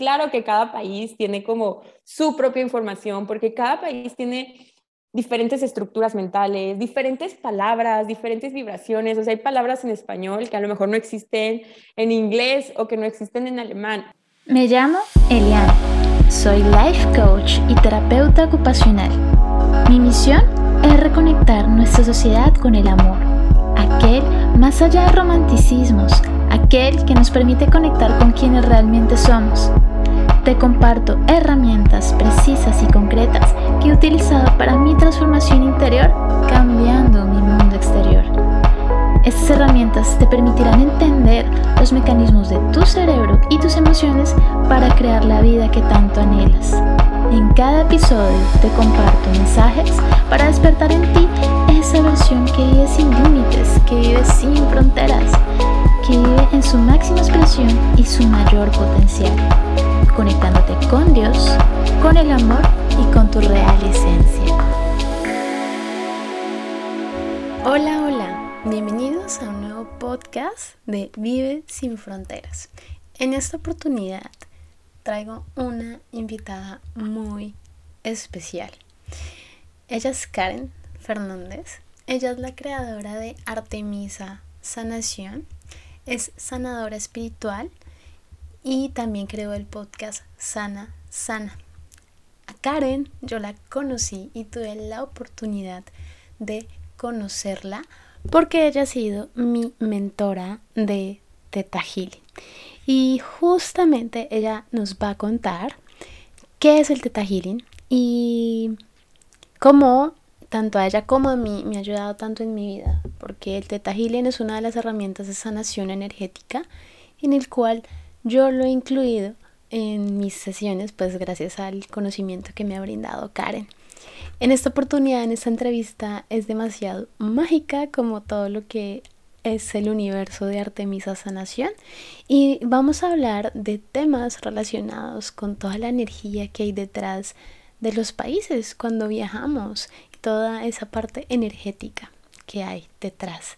Claro que cada país tiene como su propia información, porque cada país tiene diferentes estructuras mentales, diferentes palabras, diferentes vibraciones. O sea, hay palabras en español que a lo mejor no existen en inglés o que no existen en alemán. Me llamo Eliana. Soy life coach y terapeuta ocupacional. Mi misión es reconectar nuestra sociedad con el amor, aquel más allá de romanticismos, aquel que nos permite conectar con quienes realmente somos te comparto herramientas precisas y concretas que he utilizado para mi transformación interior, cambiando mi mundo exterior. Estas herramientas te permitirán entender los mecanismos de tu cerebro y tus emociones para crear la vida que tanto anhelas. En cada episodio te comparto mensajes para despertar en ti esa versión que vive sin límites, que vive sin fronteras, que vive en su máxima expresión y su mayor potencial conectándote con Dios, con el amor y con tu real esencia. Hola, hola, bienvenidos a un nuevo podcast de Vive sin Fronteras. En esta oportunidad traigo una invitada muy especial. Ella es Karen Fernández. Ella es la creadora de Artemisa Sanación. Es sanadora espiritual y también creó el podcast Sana Sana. A Karen yo la conocí y tuve la oportunidad de conocerla porque ella ha sido mi mentora de Teta Healing. Y justamente ella nos va a contar qué es el Teta Healing y cómo tanto a ella como a mí me ha ayudado tanto en mi vida, porque el Teta Healing es una de las herramientas de sanación energética en el cual yo lo he incluido en mis sesiones, pues gracias al conocimiento que me ha brindado Karen. En esta oportunidad, en esta entrevista, es demasiado mágica como todo lo que es el universo de Artemisa Sanación y vamos a hablar de temas relacionados con toda la energía que hay detrás de los países cuando viajamos, toda esa parte energética que hay detrás.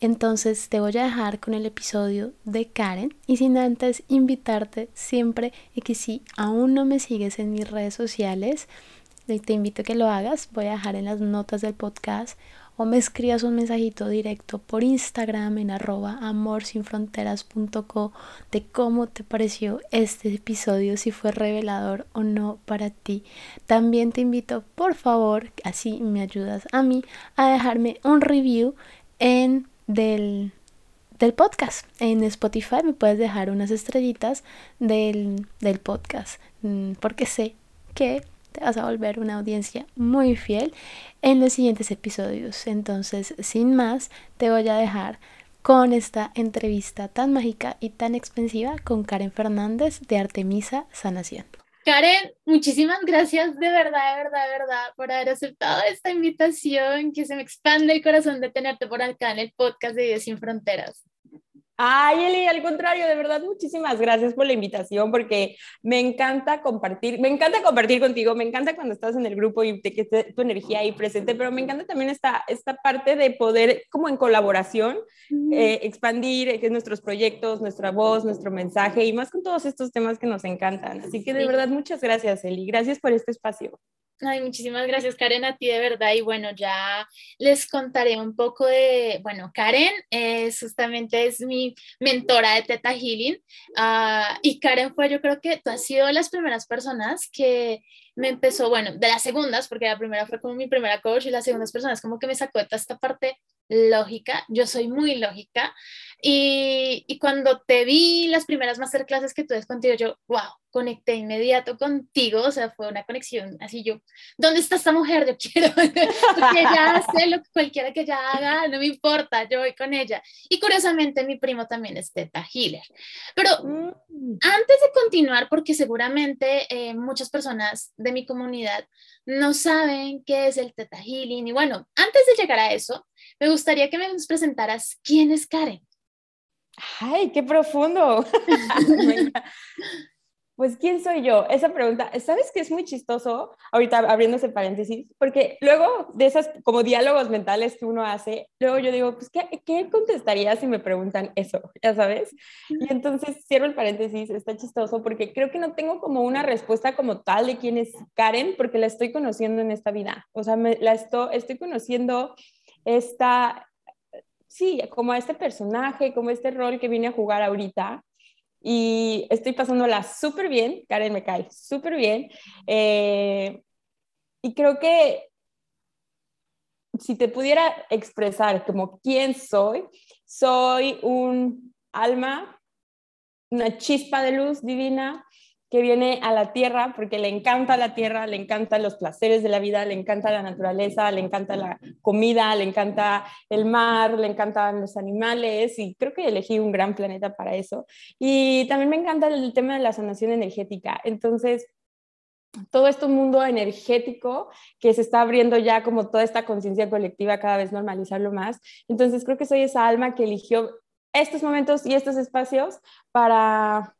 Entonces te voy a dejar con el episodio de Karen y sin antes invitarte siempre y que si aún no me sigues en mis redes sociales, te invito a que lo hagas. Voy a dejar en las notas del podcast o me escribas un mensajito directo por Instagram en arroba amorsinfronteras.co de cómo te pareció este episodio, si fue revelador o no para ti. También te invito, por favor, así me ayudas a mí, a dejarme un review en del, podcast. En Spotify me puedes dejar unas estrellitas del, del podcast, mm, porque sé que te vas a volver una audiencia muy fiel en los siguientes episodios. Entonces, sin más, te voy a dejar con esta entrevista tan mágica y tan expensiva con Karen Fernández de Artemisa Sanación. Karen, muchísimas gracias de verdad, de verdad, de verdad por haber aceptado esta invitación, que se me expande el corazón de tenerte por acá en el podcast de Dios sin Fronteras. Ay, Eli, al contrario, de verdad, muchísimas gracias por la invitación, porque me encanta compartir, me encanta compartir contigo, me encanta cuando estás en el grupo y que esté tu energía ahí presente, pero me encanta también esta, esta parte de poder, como en colaboración, eh, expandir eh, nuestros proyectos, nuestra voz, nuestro mensaje y más con todos estos temas que nos encantan. Así que de verdad, muchas gracias, Eli. Gracias por este espacio. Ay, muchísimas gracias Karen a ti de verdad. Y bueno, ya les contaré un poco de, bueno, Karen justamente es mi mentora de Teta Healing. Uh, y Karen fue, yo creo que tú has sido de las primeras personas que me empezó, bueno, de las segundas, porque la primera fue como mi primera coach y las segundas personas como que me sacó de esta parte lógica, yo soy muy lógica y, y, cuando te vi las primeras masterclasses que tú des contigo, yo, wow, conecté inmediato contigo, o sea, fue una conexión así yo, ¿dónde está esta mujer? Yo quiero, porque ella hace lo que cualquiera que ella haga, no me importa, yo voy con ella. Y curiosamente mi primo también es Teta Healer. Pero mm. antes de continuar, porque seguramente eh, muchas personas de mi comunidad no saben qué es el Teta Healing, y bueno, antes de llegar a eso, me gustaría que me presentaras quién es Karen. ¡Ay, qué profundo! pues, ¿quién soy yo? Esa pregunta, ¿sabes qué es muy chistoso? Ahorita abriendo ese paréntesis, porque luego de esas como diálogos mentales que uno hace, luego yo digo, pues, ¿qué, qué contestaría si me preguntan eso? Ya sabes. Y entonces cierro el paréntesis, está chistoso porque creo que no tengo como una respuesta como tal de quién es Karen, porque la estoy conociendo en esta vida. O sea, me, la estoy, estoy conociendo esta, sí, como este personaje, como este rol que vine a jugar ahorita y estoy pasándola súper bien. Karen me cae súper bien. Eh, y creo que si te pudiera expresar como quién soy, soy un alma, una chispa de luz divina que viene a la tierra porque le encanta la tierra, le encantan los placeres de la vida, le encanta la naturaleza, le encanta la comida, le encanta el mar, le encantan los animales y creo que elegí un gran planeta para eso. Y también me encanta el tema de la sanación energética. Entonces, todo este mundo energético que se está abriendo ya como toda esta conciencia colectiva, cada vez normalizarlo más. Entonces, creo que soy esa alma que eligió estos momentos y estos espacios para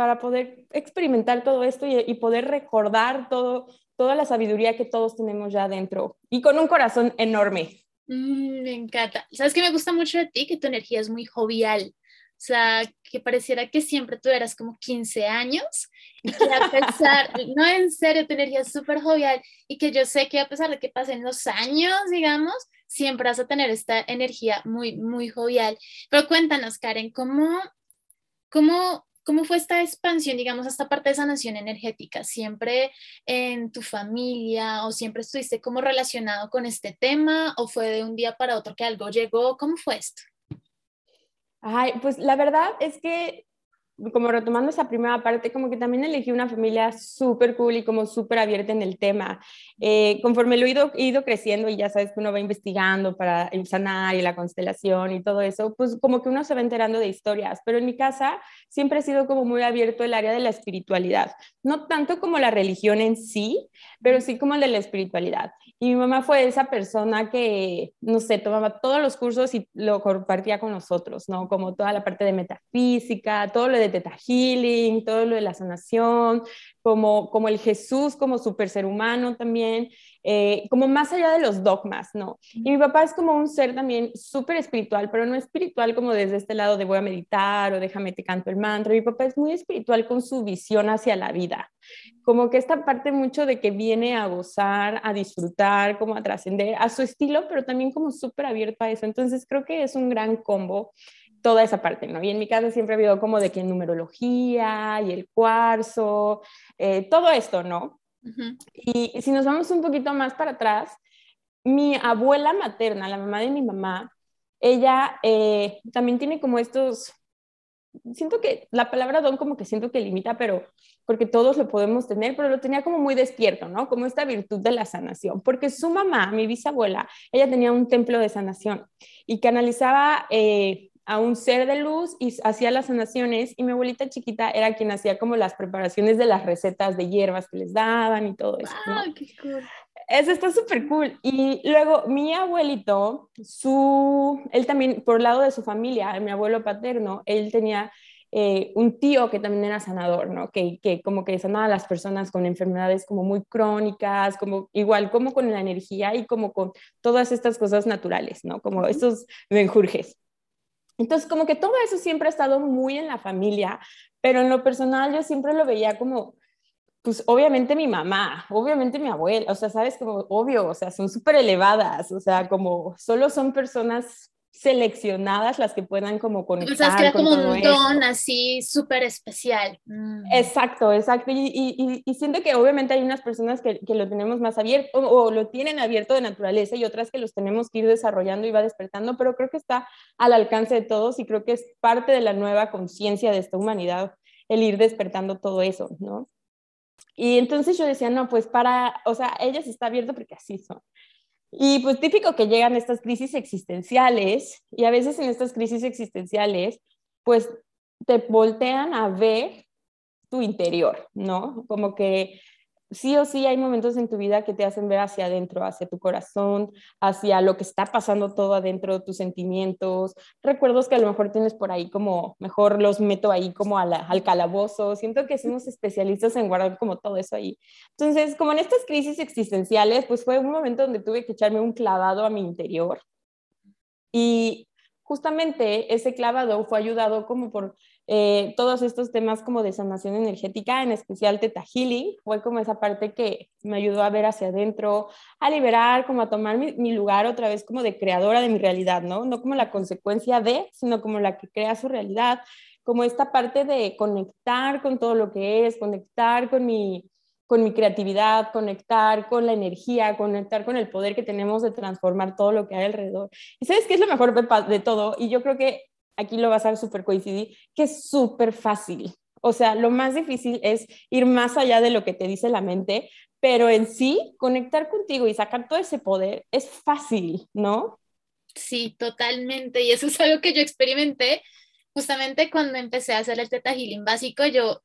para poder experimentar todo esto y, poder recordar todo, toda la sabiduría que todos tenemos ya dentro y con un corazón enorme. Mm, me encanta. ¿Sabes qué me gusta mucho de ti? Que tu energía es muy jovial. O sea, que pareciera que siempre tú eras como 15 años y que a pesar, no en serio, tu energía es súper jovial y que yo sé que a pesar de que pasen los años, digamos, siempre vas a tener esta energía muy, muy jovial. Pero cuéntanos, Karen, ¿cómo, cómo ¿Cómo fue esta expansión, digamos, esta parte de sanación energética? ¿Siempre en tu familia o siempre estuviste como relacionado con este tema o fue de un día para otro que algo llegó? ¿Cómo fue esto? Ay, pues la verdad es que como retomando esa primera parte, como que también elegí una familia súper cool y como súper abierta en el tema. Eh, conforme lo he ido, ido, creciendo y ya sabes que uno va investigando para el sanar y la constelación y todo eso, pues como que uno se va enterando de historias. Pero en mi casa siempre ha sido como muy abierto el área de la espiritualidad. No tanto como la religión en sí, pero sí como el de la espiritualidad. Y mi mamá fue esa persona que, no sé, tomaba todos los cursos y lo compartía con nosotros, ¿no? Como toda la parte de metafísica, todo lo de Teta Healing, todo lo de la sanación, como, como el Jesús como super ser humano también. Eh, como más allá de los dogmas, ¿no? Y mi papá es como un ser también súper espiritual, pero no espiritual como desde este lado de voy a meditar o déjame te canto el mantra. Mi papá es muy espiritual con su visión hacia la vida, como que esta parte mucho de que viene a gozar, a disfrutar, como a trascender a su estilo, pero también como súper abierto a eso. Entonces creo que es un gran combo toda esa parte, ¿no? Y en mi casa siempre ha habido como de que numerología y el cuarzo, eh, todo esto, ¿no? Y si nos vamos un poquito más para atrás, mi abuela materna, la mamá de mi mamá, ella eh, también tiene como estos, siento que la palabra don como que siento que limita, pero porque todos lo podemos tener, pero lo tenía como muy despierto, ¿no? Como esta virtud de la sanación, porque su mamá, mi bisabuela, ella tenía un templo de sanación y canalizaba eh, a un ser de luz y hacía las sanaciones y mi abuelita chiquita era quien hacía como las preparaciones de las recetas de hierbas que les daban y todo eso. ¿no? qué cool! Eso está súper cool. Y luego mi abuelito, su, él también, por lado de su familia, mi abuelo paterno, él tenía eh, un tío que también era sanador, ¿no? Que, que, como que sanaba a las personas con enfermedades como muy crónicas, como igual como con la energía y como con todas estas cosas naturales, ¿no? Como estos menjurjes. Entonces, como que todo eso siempre ha estado muy en la familia, pero en lo personal yo siempre lo veía como, pues obviamente mi mamá, obviamente mi abuela, o sea, sabes, como obvio, o sea, son súper elevadas, o sea, como solo son personas seleccionadas las que puedan como conectar. O sea, es que como un don así súper especial. Mm. Exacto, exacto. Y, y, siento que obviamente hay unas personas que, que lo tenemos más abierto o, lo tienen abierto de naturaleza y otras que los tenemos que ir desarrollando y va despertando, pero creo que está al alcance de todos y creo que es parte de la nueva conciencia de esta humanidad el ir despertando todo eso, ¿no? Y entonces yo decía, no, pues para, o sea, ellas está abierto porque así son. Y pues típico que llegan estas crisis existenciales y a veces en estas crisis existenciales pues te voltean a ver tu interior, ¿no? Como que sí o sí hay momentos en tu vida que te hacen ver hacia adentro, hacia tu corazón, hacia lo que está pasando todo adentro, tus sentimientos, recuerdos que a lo mejor tienes por ahí como, mejor los meto ahí como al calabozo. Siento que somos especialistas en guardar como todo eso ahí. Entonces, como en estas crisis existenciales, pues fue un momento donde tuve que echarme un clavado a mi interior. Y justamente ese clavado fue ayudado como por eh, todos estos temas como de sanación energética, en especial Teta Healing, fue como esa parte que me ayudó a ver hacia adentro, a liberar, como a tomar mi, lugar otra vez como de creadora de mi realidad, ¿no? No como la consecuencia de, sino como la que crea su realidad, como esta parte de conectar con todo lo que es, conectar con mi, con mi creatividad, conectar con la energía, conectar con el poder que tenemos de transformar todo lo que hay alrededor. Y sabes qué es lo mejor de todo, y yo creo que aquí lo vas a súper coincidir, que es súper fácil. O sea, lo más difícil es ir más allá de lo que te dice la mente, pero en sí, conectar contigo y sacar todo ese poder es fácil, ¿no? Sí, totalmente. Y eso es algo que yo experimenté justamente cuando empecé a hacer el Teta Healing básico. Yo,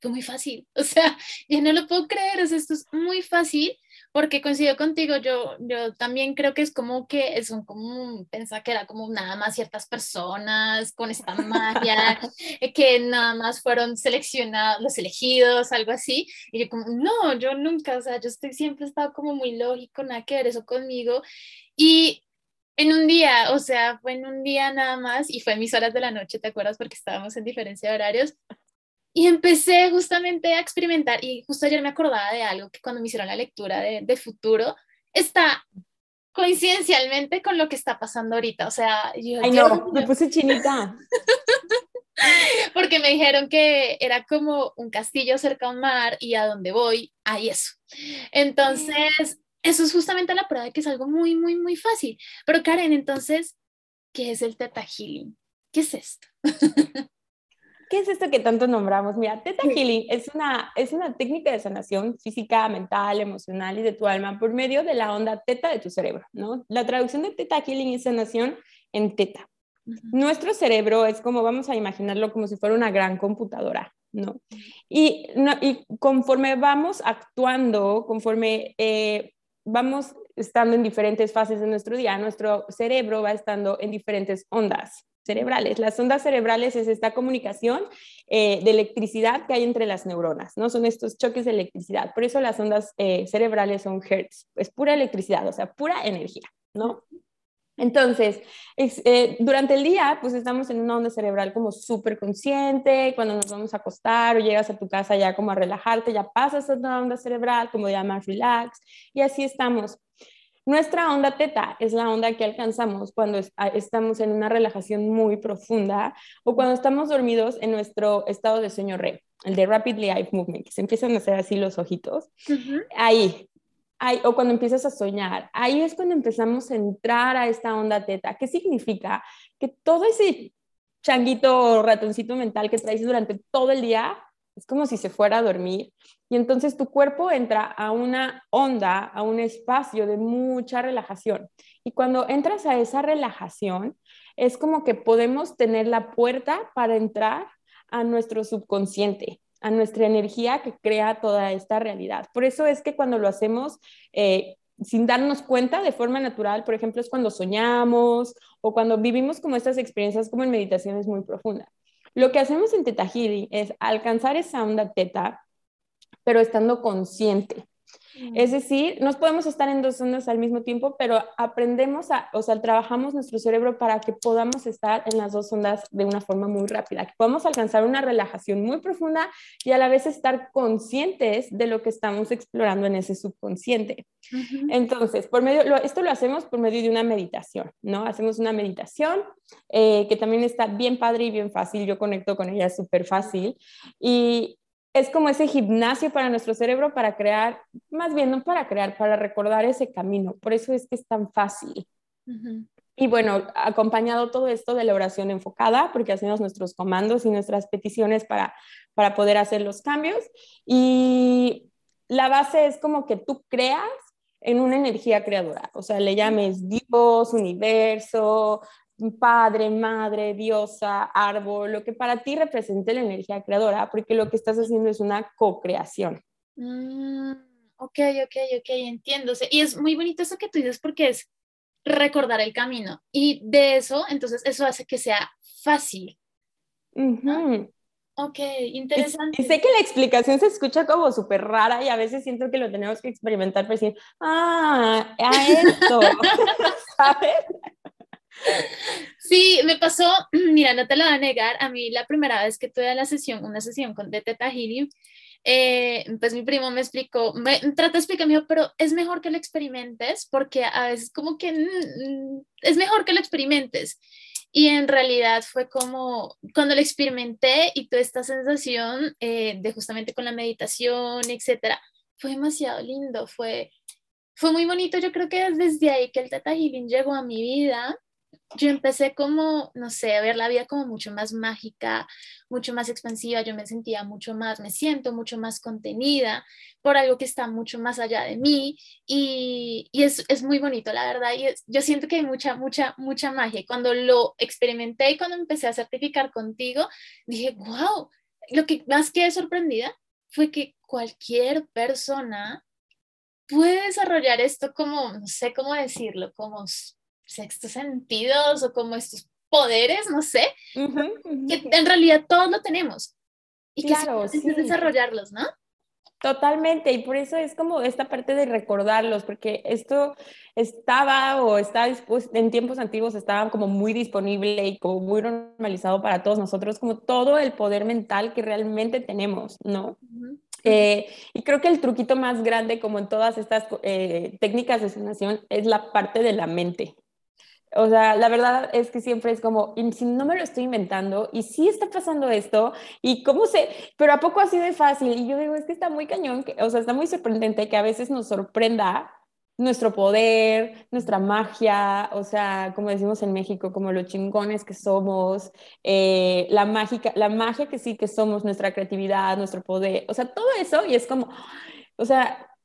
fue muy fácil. O sea, ya no lo puedo creer. O sea, esto es muy fácil porque coincido contigo, yo, yo también creo que es como que es un como, pensaba que era como nada más ciertas personas con esta magia, eh, que nada más fueron seleccionados, los elegidos, algo así, y yo como, no, yo nunca, o sea, yo estoy, siempre he estado como muy lógico, nada que ver eso conmigo, y en un día, o sea, fue en un día nada más, y fue en mis horas de la noche, ¿te acuerdas? Porque estábamos en diferencia de horarios, y empecé justamente a experimentar, y justo ayer me acordaba de algo que cuando me hicieron la lectura de, de futuro, está coincidencialmente con lo que está pasando ahorita. O sea, yo... Ay, no, me puse chinita. Porque me dijeron que era como un castillo cerca a un mar y a donde voy hay eso. Entonces, eso es justamente la prueba de que es algo muy, muy, muy fácil. Pero Karen, entonces, ¿qué es el Teta Healing? ¿Qué es esto? ¿Qué es esto que tanto nombramos? Mira, Teta Healing es una, es una técnica de sanación física, mental, emocional y de tu alma por medio de la onda teta de tu cerebro, ¿no? La traducción de Teta Healing es sanación en teta. Nuestro cerebro es como, vamos a imaginarlo como si fuera una gran computadora, ¿no? Y, y conforme vamos actuando, conforme eh, vamos estando en diferentes fases de nuestro día, nuestro cerebro va estando en diferentes ondas cerebrales. Las ondas cerebrales es esta comunicación eh, de electricidad que hay entre las neuronas, ¿no? Son estos choques de electricidad. Por eso las ondas eh, cerebrales son hertz, es pura electricidad, o sea, pura energía, ¿no? Entonces, eh, durante el día, pues estamos en una onda cerebral como súper consciente, cuando nos vamos a acostar o llegas a tu casa ya como a relajarte, ya pasas a una onda cerebral como ya más relax y así estamos. Nuestra onda teta es la onda que alcanzamos cuando estamos en una relajación muy profunda o cuando estamos dormidos en nuestro estado de sueño REM, el de Rapid Eye Movement, que se empiezan a hacer así los ojitos. Ahí, ahí, o cuando empiezas a soñar, ahí es cuando empezamos a entrar a esta onda teta. ¿Qué significa? Que todo ese changuito o ratoncito mental que traes durante todo el día es como si se fuera a dormir y entonces tu cuerpo entra a una onda, a un espacio de mucha relajación. Y cuando entras a esa relajación, es como que podemos tener la puerta para entrar a nuestro subconsciente, a nuestra energía que crea toda esta realidad. Por eso es que cuando lo hacemos eh, sin darnos cuenta de forma natural, por ejemplo, es cuando soñamos o cuando vivimos como estas experiencias como en meditaciones muy profundas. Lo que hacemos en Teta Healing es alcanzar esa onda teta, pero estando consciente. Es decir, no podemos estar en dos ondas al mismo tiempo, pero aprendemos, a, o sea, trabajamos nuestro cerebro para que podamos estar en las dos ondas de una forma muy rápida, que podamos alcanzar una relajación muy profunda y a la vez estar conscientes de lo que estamos explorando en ese subconsciente. Entonces, por medio, esto lo hacemos por medio de una meditación, ¿no? Hacemos una meditación eh, que también está bien padre y bien fácil, yo conecto con ella súper fácil y es como ese gimnasio para nuestro cerebro para crear, más bien no para crear, para recordar ese camino. Por eso es que es tan fácil. Y bueno, acompañado todo esto de la oración enfocada, porque hacemos nuestros comandos y nuestras peticiones para, para poder hacer los cambios. Y la base es como que tú creas en una energía creadora, o sea, le llames Dios, universo, padre, madre, diosa, árbol, lo que para ti represente la energía creadora, porque lo que estás haciendo es una co-creación. Mm, ok, ok, ok, entiendo. Y es muy bonito eso que tú dices porque es recordar el camino. Y de eso, entonces, eso hace que sea fácil. Ok, interesante. Y, sé que la explicación se escucha como súper rara y a veces siento que lo tenemos que experimentar para decir, ah, a esto, ¿sabes? Sí, me pasó, mira, no te lo voy a negar, a mí la primera vez que tuve la sesión, una sesión con de Teta Healing, eh, pues mi primo me explicó, me trata de explicarme, pero es mejor que lo experimentes porque a veces como que mm, es mejor que lo experimentes. Y en realidad fue como cuando lo experimenté y toda esta sensación eh, de justamente con la meditación, etcétera, fue demasiado lindo, fue, fue muy bonito. Yo creo que desde ahí que el Teta Healing llegó a mi vida yo empecé como, no sé, a ver la vida como mucho más mágica, mucho más expansiva, yo me sentía mucho más, me siento mucho más contenida por algo que está mucho más allá de mí y, y es, es, muy bonito, la verdad, y yo siento que hay mucha, mucha, mucha magia. Cuando lo experimenté y cuando empecé a certificar contigo, dije, wow, lo que más quedé sorprendida fue que cualquier persona puede desarrollar esto como, no sé cómo decirlo, como sextos sentidos o como estos poderes, no sé, que en realidad todos lo tenemos y que claro, sí. desarrollarlos, ¿no? Totalmente, y por eso es como esta parte de recordarlos, porque esto estaba o está en tiempos antiguos estaba como muy disponible y como muy normalizado para todos nosotros, como todo el poder mental que realmente tenemos, ¿no? Eh, y creo que el truquito más grande, como en todas estas eh, técnicas de sanación, es la parte de la mente. O sea, la verdad es que siempre es como, si no me lo estoy inventando, y sí está pasando esto, y cómo sé, pero a poco así de fácil. Y yo digo, es que está muy cañón, o sea, está muy sorprendente que a veces nos sorprenda nuestro poder, nuestra magia, o sea, como decimos en México, como los chingones que somos, eh, la, mágica, la magia que sí que somos, nuestra creatividad, nuestro poder, o sea, todo eso, y es como, o sea,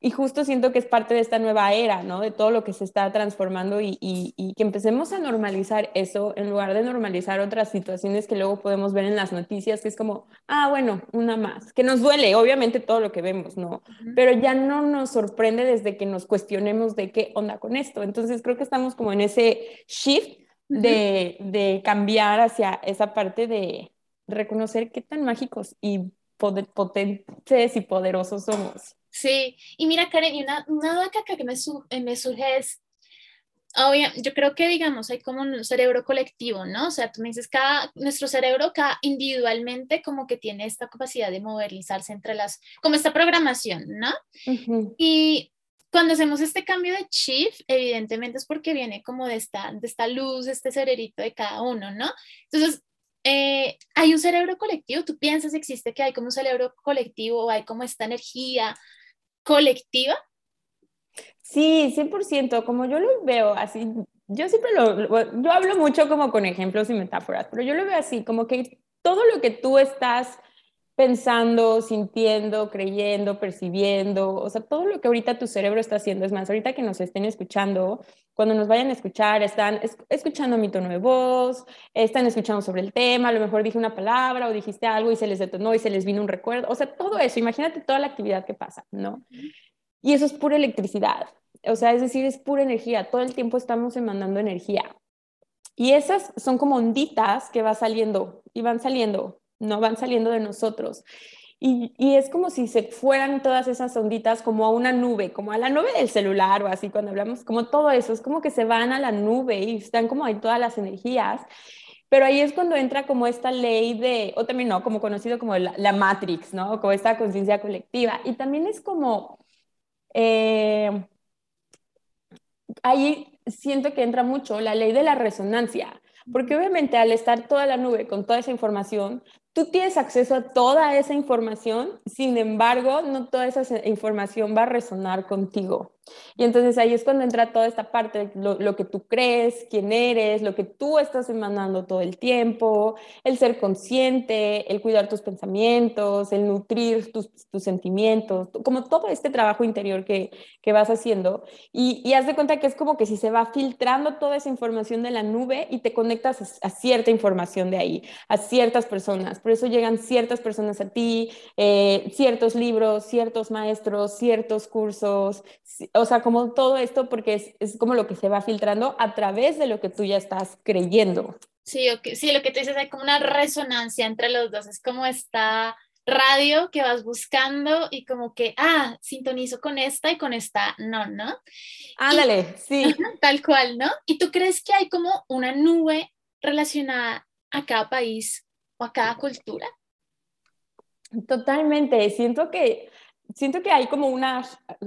y justo siento que es parte de esta nueva era, ¿no? De todo lo que se está transformando y, y, que empecemos a normalizar eso en lugar de normalizar otras situaciones que luego podemos ver en las noticias, que es como, ah, bueno, una más, que nos duele, obviamente todo lo que vemos, ¿no? Pero ya no nos sorprende desde que nos cuestionemos de qué onda con esto. Entonces creo que estamos como en ese shift de, de cambiar hacia esa parte de reconocer qué tan mágicos y potentes y poderosos somos. Sí, y mira, Karen, y una, una duda que, que me, eh, me surge es, obvio, yo creo que, digamos, hay como un cerebro colectivo, ¿no? O sea, tú me dices, cada, nuestro cerebro, cada individualmente, como que tiene esta capacidad de movilizarse entre las, como esta programación, ¿no? Y cuando hacemos este cambio de chip, evidentemente es porque viene como de esta, de esta luz, este cerebrito de cada uno, ¿no? Entonces, eh, hay un cerebro colectivo, tú piensas, existe que hay como un cerebro colectivo, hay como esta energía colectiva? Sí, 100%, como yo lo veo así, yo siempre lo, yo hablo mucho como con ejemplos y metáforas, pero yo lo veo así, como que todo lo que tú estás pensando, sintiendo, creyendo, percibiendo, o sea, todo lo que ahorita tu cerebro está haciendo, es más, ahorita que nos estén escuchando, cuando nos vayan a escuchar, están escuchando mi tono de voz, están escuchando sobre el tema, a lo mejor dije una palabra o dijiste algo y se les detonó y se les vino un recuerdo, o sea, todo eso, imagínate toda la actividad que pasa, ¿no? Y eso es pura electricidad, o sea, es decir, es pura energía, todo el tiempo estamos emandando energía. Y esas son como onditas que van saliendo y van saliendo no van saliendo de nosotros. Y, es como si se fueran todas esas onditas como a una nube, como a la nube del celular o así, cuando hablamos, como todo eso, es como que se van a la nube y están como ahí todas las energías. Pero ahí es cuando entra como esta ley de, o también no, como conocido como la, Matrix, ¿no? Como esta conciencia colectiva. Y también es como, eh, ahí siento que entra mucho la ley de la resonancia. Porque obviamente al estar toda la nube con toda esa información, tú tienes acceso a toda esa información, sin embargo, no toda esa información va a resonar contigo. Y entonces ahí es cuando entra toda esta parte, lo, que tú crees, quién eres, lo que tú estás emanando todo el tiempo, el ser consciente, el cuidar tus pensamientos, el nutrir tus, sentimientos, como todo este trabajo interior que, que vas haciendo. Y, y, haz de cuenta que es como que si se va filtrando toda esa información de la nube y te conectas a, a cierta información de ahí, a ciertas personas por eso llegan ciertas personas a ti, eh, ciertos libros, ciertos maestros, ciertos cursos, o sea, como todo esto, porque es, es, como lo que se va filtrando a través de lo que tú ya estás creyendo. Sí, okay. sí, lo que tú dices, hay como una resonancia entre los dos, es como esta radio que vas buscando y como que, ah, sintonizo con esta y con esta, no, ¿no? Ándale, sí. Tal cual, ¿no? ¿Y tú crees que hay como una nube relacionada a cada país o a cada cultura? Totalmente, siento que siento que hay como una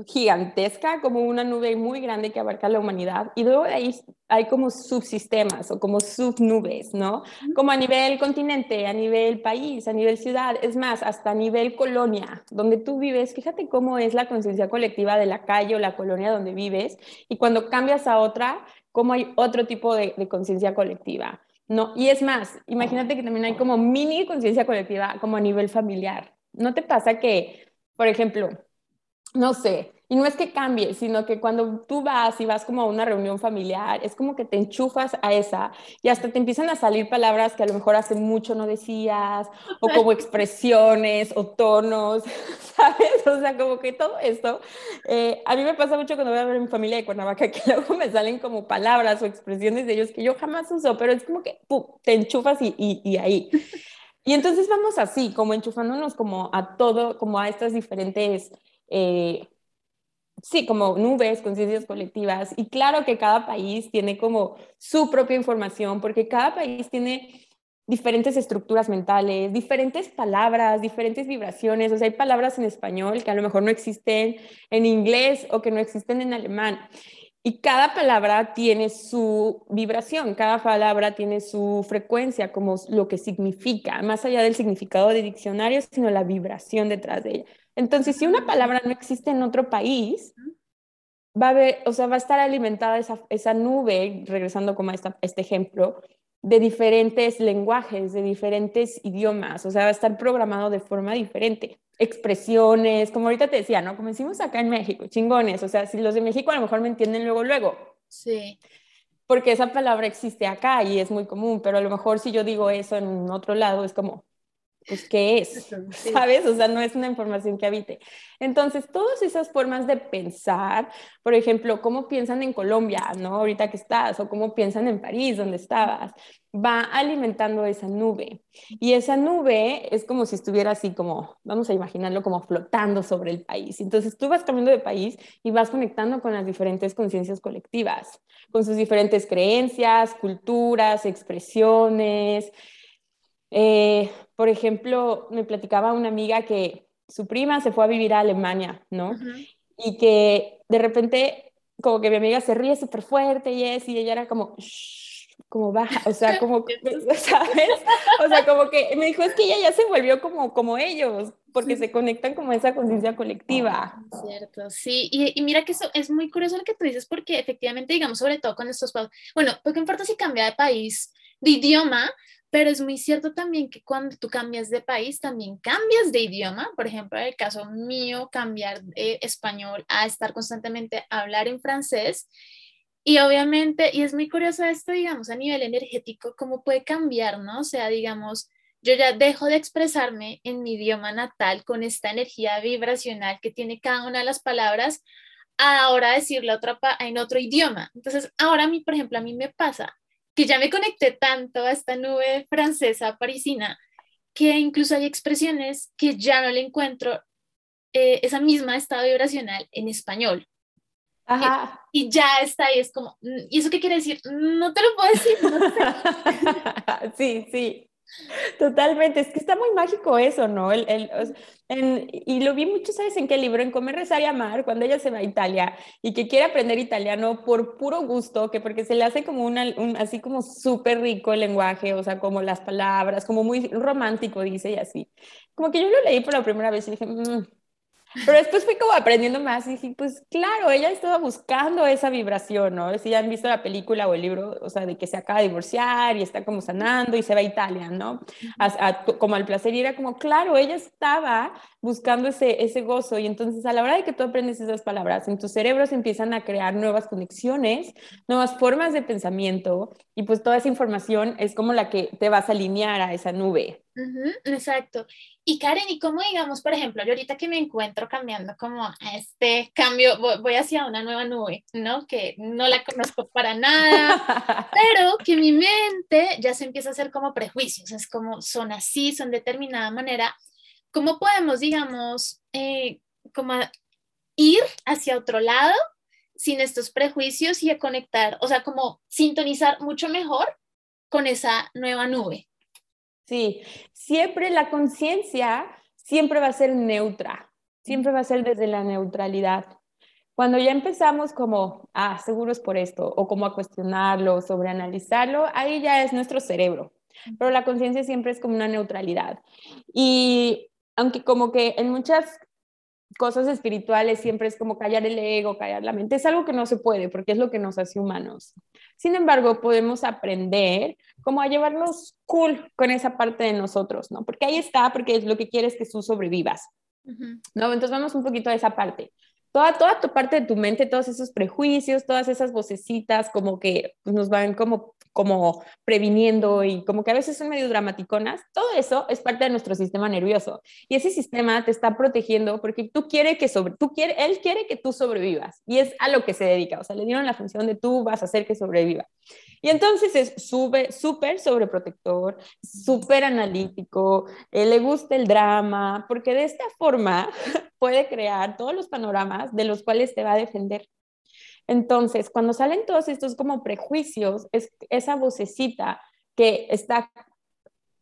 gigantesca, como una nube muy grande que abarca la humanidad y luego de ahí hay como subsistemas o como subnubes, ¿no? Como a nivel continente, a nivel país, a nivel ciudad, es más, hasta a nivel colonia, donde tú vives, fíjate cómo es la conciencia colectiva de la calle o la colonia donde vives y cuando cambias a otra, cómo hay otro tipo de, de conciencia colectiva. No, y es más, imagínate que también hay como mini conciencia colectiva como a nivel familiar. ¿No te pasa que por ejemplo, no sé, y no es que cambie, sino que cuando tú vas y vas como a una reunión familiar, es como que te enchufas a esa y hasta te empiezan a salir palabras que a lo mejor hace mucho no decías, o como expresiones o tonos, ¿sabes? O sea, como que todo esto, eh, a mí me pasa mucho cuando voy a ver a mi familia de Cuernavaca, que luego me salen como palabras o expresiones de ellos que yo jamás uso, pero es como que ¡pum! te enchufas y, y ahí. Y entonces vamos así, como enchufándonos como a todo, como a estas diferentes, eh, sí, como nubes, conciencias colectivas. Y claro que cada país tiene como su propia información, porque cada país tiene diferentes estructuras mentales, diferentes palabras, diferentes vibraciones. O sea, hay palabras en español que a lo mejor no existen en inglés o que no existen en alemán. Y cada palabra tiene su vibración, cada palabra tiene su frecuencia, como lo que significa, más allá del significado de diccionario, sino la vibración detrás de ella. Entonces, si una palabra no existe en otro país, va a, ver, o sea, va a estar alimentada esa, esa nube, regresando como a este ejemplo, de diferentes lenguajes, de diferentes idiomas, o sea, va a estar programado de forma diferente. Expresiones, como ahorita te decía, ¿no? Como decimos acá en México, chingones, o sea, si los de México a lo mejor me entienden luego, luego. Sí. Porque esa palabra existe acá y es muy común, pero a lo mejor si yo digo eso en otro lado, es como, pues, ¿qué es? ¿Sabes? O sea, no es una información que habite. Entonces, todas esas formas de pensar, por ejemplo, cómo piensan en Colombia, ¿no? Ahorita que estás, o cómo piensan en París, donde estabas, va alimentando esa nube. Y esa nube es como si estuviera así como, vamos a imaginarlo como flotando sobre el país. Entonces, tú vas cambiando de país y vas conectando con las diferentes conciencias colectivas, con sus diferentes creencias, culturas, expresiones, eh, por ejemplo, me platicaba una amiga que su prima se fue a vivir a Alemania, ¿no? Y que de repente, como que mi amiga se ríe súper fuerte y es, y ella era como, como baja, o sea, como, ¿sabes? O sea, como que me dijo, es que ella ya se volvió como, como ellos, porque se conectan como esa conciencia colectiva. Cierto, sí, y, y, mira que eso es muy curioso lo que tú dices, porque efectivamente, digamos, sobre todo con estos, bueno, porque importa si cambia de país, de idioma, pero es muy cierto también que cuando tú cambias de país, también cambias de idioma. Por ejemplo, en el caso mío, cambiar de español a estar constantemente a hablar en francés. Y obviamente, y es muy curioso esto, digamos, a nivel energético, cómo puede cambiar, ¿no? O sea, digamos, yo ya dejo de expresarme en mi idioma natal con esta energía vibracional que tiene cada una de las palabras, ahora decirla otra en otro idioma. Entonces, ahora a mí, por ejemplo, a mí me pasa que ya me conecté tanto a esta nube francesa parisina que incluso hay expresiones que ya no le encuentro eh, esa misma estado vibracional en español. Ajá. Y, ya está ahí, es como, mm, ¿y eso qué quiere decir? No te lo puedo decir. sí, sí. Totalmente, es que está muy mágico eso, ¿no? El, el, y lo vi mucho, ¿sabes en qué libro? En Comer, Rezar y Amar, cuando ella se va a Italia y que quiere aprender italiano por puro gusto, que porque se le hace como una, un, así como súper rico el lenguaje, o sea, como las palabras, como muy romántico, dice, y así. Como que yo lo leí por la primera vez y dije, mmm, pero después fui como aprendiendo más y dije, pues claro, ella estaba buscando esa vibración, ¿no? Si ya han visto la película o el libro, o sea, de que se acaba de divorciar y está como sanando y se va a Italia, ¿no? como al placer y era como, claro, ella estaba buscando ese, ese gozo y entonces a la hora de que tú aprendes esas palabras, en tu cerebro se empiezan a crear nuevas conexiones, nuevas formas de pensamiento y pues toda esa información es como la que te vas a alinear a esa nube. exacto. Y Karen, ¿y cómo digamos, por ejemplo, yo ahorita que me encuentro cambiando como a este cambio, voy, hacia una nueva nube, ¿no? Que no la conozco para nada, pero que mi mente ya se empieza a hacer como prejuicios, es como son así, son de determinada manera. ¿Cómo podemos, digamos, eh, como ir hacia otro lado sin estos prejuicios y a conectar, o sea, como sintonizar mucho mejor con esa nueva nube. Sí, siempre la conciencia siempre va a ser neutra, siempre va a ser desde la neutralidad. Cuando ya empezamos como, ah, seguros por esto, o como a cuestionarlo, sobreanalizarlo, ahí ya es nuestro cerebro. Pero la conciencia siempre es como una neutralidad. Y aunque como que en muchas cosas espirituales siempre es como callar el ego, callar la mente. Es algo que no se puede porque es lo que nos hace humanos. Sin embargo, podemos aprender como a llevarnos cool con esa parte de nosotros, ¿no? Porque ahí está, porque es lo que quieres que tú sobrevivas. ¿No? Entonces vamos un poquito a esa parte toda, toda tu parte de tu mente, todos esos prejuicios, todas esas vocecitas como que nos van como, como previniendo y como que a veces son medio dramaticonas, todo eso es parte de nuestro sistema nervioso. Y ese sistema te está protegiendo porque tú quiere que sobre, tú quiere, él quiere que tú sobrevivas y es a lo que se dedica. O sea, le dieron la función de tú vas a hacer que sobreviva. Y entonces es súper sobreprotector, súper analítico, eh, le gusta el drama, porque de esta forma puede crear todos los panoramas de los cuales te va a defender. Entonces, cuando salen todos estos como prejuicios, es esa vocecita que está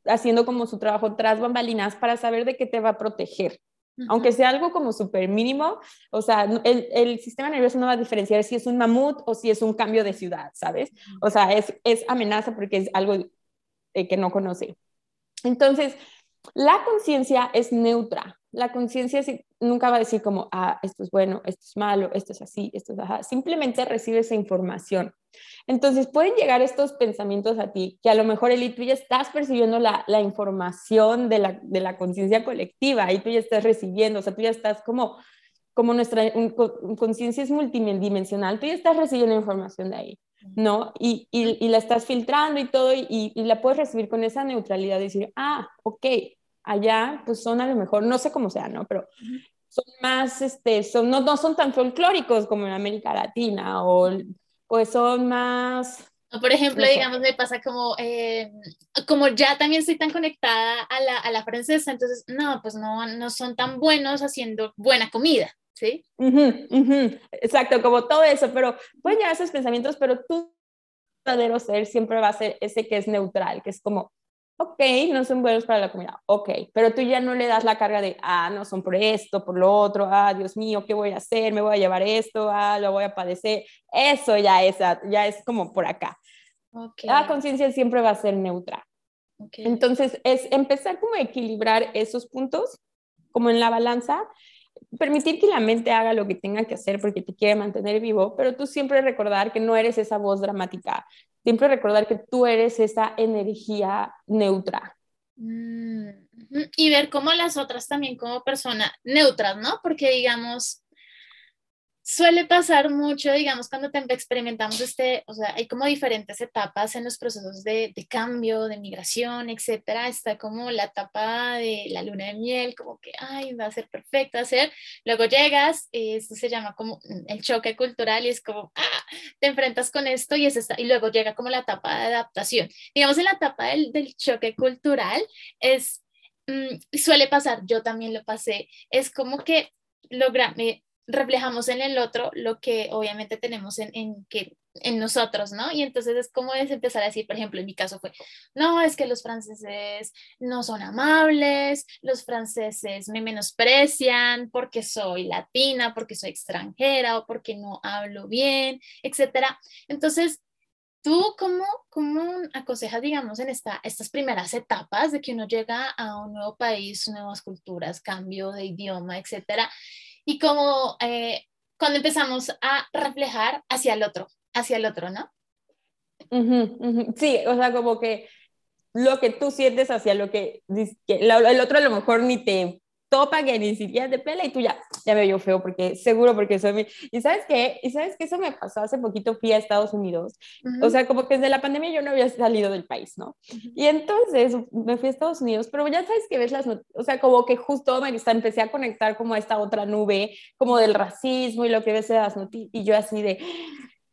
haciendo como su trabajo tras bambalinas para saber de qué te va a proteger. Aunque sea algo como súper mínimo, o sea, el, el, sistema nervioso no va a diferenciar si es un mamut o si es un cambio de ciudad, ¿sabes? O sea, es, es amenaza porque es algo eh, que no conoce. Entonces, la conciencia es neutra. La conciencia nunca va a decir como, ah, esto es bueno, esto es malo, esto es así, esto es ajá. Simplemente recibe esa información. Entonces pueden llegar estos pensamientos a ti, que a lo mejor, Eli, tú ya estás percibiendo la, la información de la, de la conciencia colectiva y tú ya estás recibiendo, o sea, tú ya estás como, como nuestra conciencia es multidimensional, tú ya estás recibiendo información de ahí. ¿no? Y, y, y, la estás filtrando y todo, y, y, la puedes recibir con esa neutralidad, de decir, ah, ok, allá pues son a lo mejor, no sé cómo sea, ¿no? Pero son más, este, son, no, no son tan folclóricos como en América Latina o pues son más... Por ejemplo, digamos, me pasa como, eh, como ya también estoy tan conectada a la, a la, francesa, entonces, no, pues no, no son tan buenos haciendo buena comida, ¿sí? Exacto, como todo eso, pero pueden llegar esos pensamientos, pero tu verdadero ser siempre va a ser ese que es neutral, que es como, ok, no son buenos para la comida, ok, pero tú ya no le das la carga de, ah, no son por esto, por lo otro, ah, Dios mío, ¿qué voy a hacer? Me voy a llevar esto, ah, lo voy a padecer, eso ya es, ya es como por acá. La conciencia siempre va a ser neutra. Entonces, es empezar como a equilibrar esos puntos, como en la balanza, permitir que la mente haga lo que tenga que hacer porque te quiere mantener vivo, pero tú siempre recordar que no eres esa voz dramática, siempre recordar que tú eres esa energía neutra. Mm, y ver cómo las otras también como personas neutras, ¿no? Porque digamos, suele pasar mucho, digamos, cuando te experimentamos este, o sea, hay como diferentes etapas en los procesos de, de, cambio, de migración, etcétera. Está como la etapa de la luna de miel, como que, ay, va a ser perfecto hacer. Luego llegas, esto se llama como el choque cultural y es como, ah, te enfrentas con esto y, es esta, y luego llega como la etapa de adaptación. Digamos, en la etapa del, del choque cultural es, mm, suele pasar, yo también lo pasé, es como que logra, reflejamos en el otro lo que obviamente tenemos en, en, que, en nosotros, ¿no? Y entonces es como es empezar a decir, por ejemplo, en mi caso fue, no, es que los franceses no son amables, los franceses me menosprecian porque soy latina, porque soy extranjera o porque no hablo bien, etcétera. Entonces, ¿Tú cómo, cómo aconsejas, digamos, en esta, estas primeras etapas de que uno llega a un nuevo país, nuevas culturas, cambio de idioma, etcétera? Y como eh, cuando empezamos a reflejar hacia el otro, hacia el otro, ¿no? Sí, o sea, como que lo que tú sientes hacia lo que, el otro a lo mejor ni te topa que ni siquiera te pela y tú ya, ya me veo feo porque seguro porque soy mi... Y sabes qué, y sabes que eso me pasó hace poquito, fui a Estados Unidos, o sea, como que desde la pandemia yo no había salido del país, ¿no? Y entonces me fui a Estados Unidos, pero ya sabes que ves las, o sea, como que justo me empecé a conectar como a esta otra nube, como del racismo y lo que ves en las noticias, y yo así de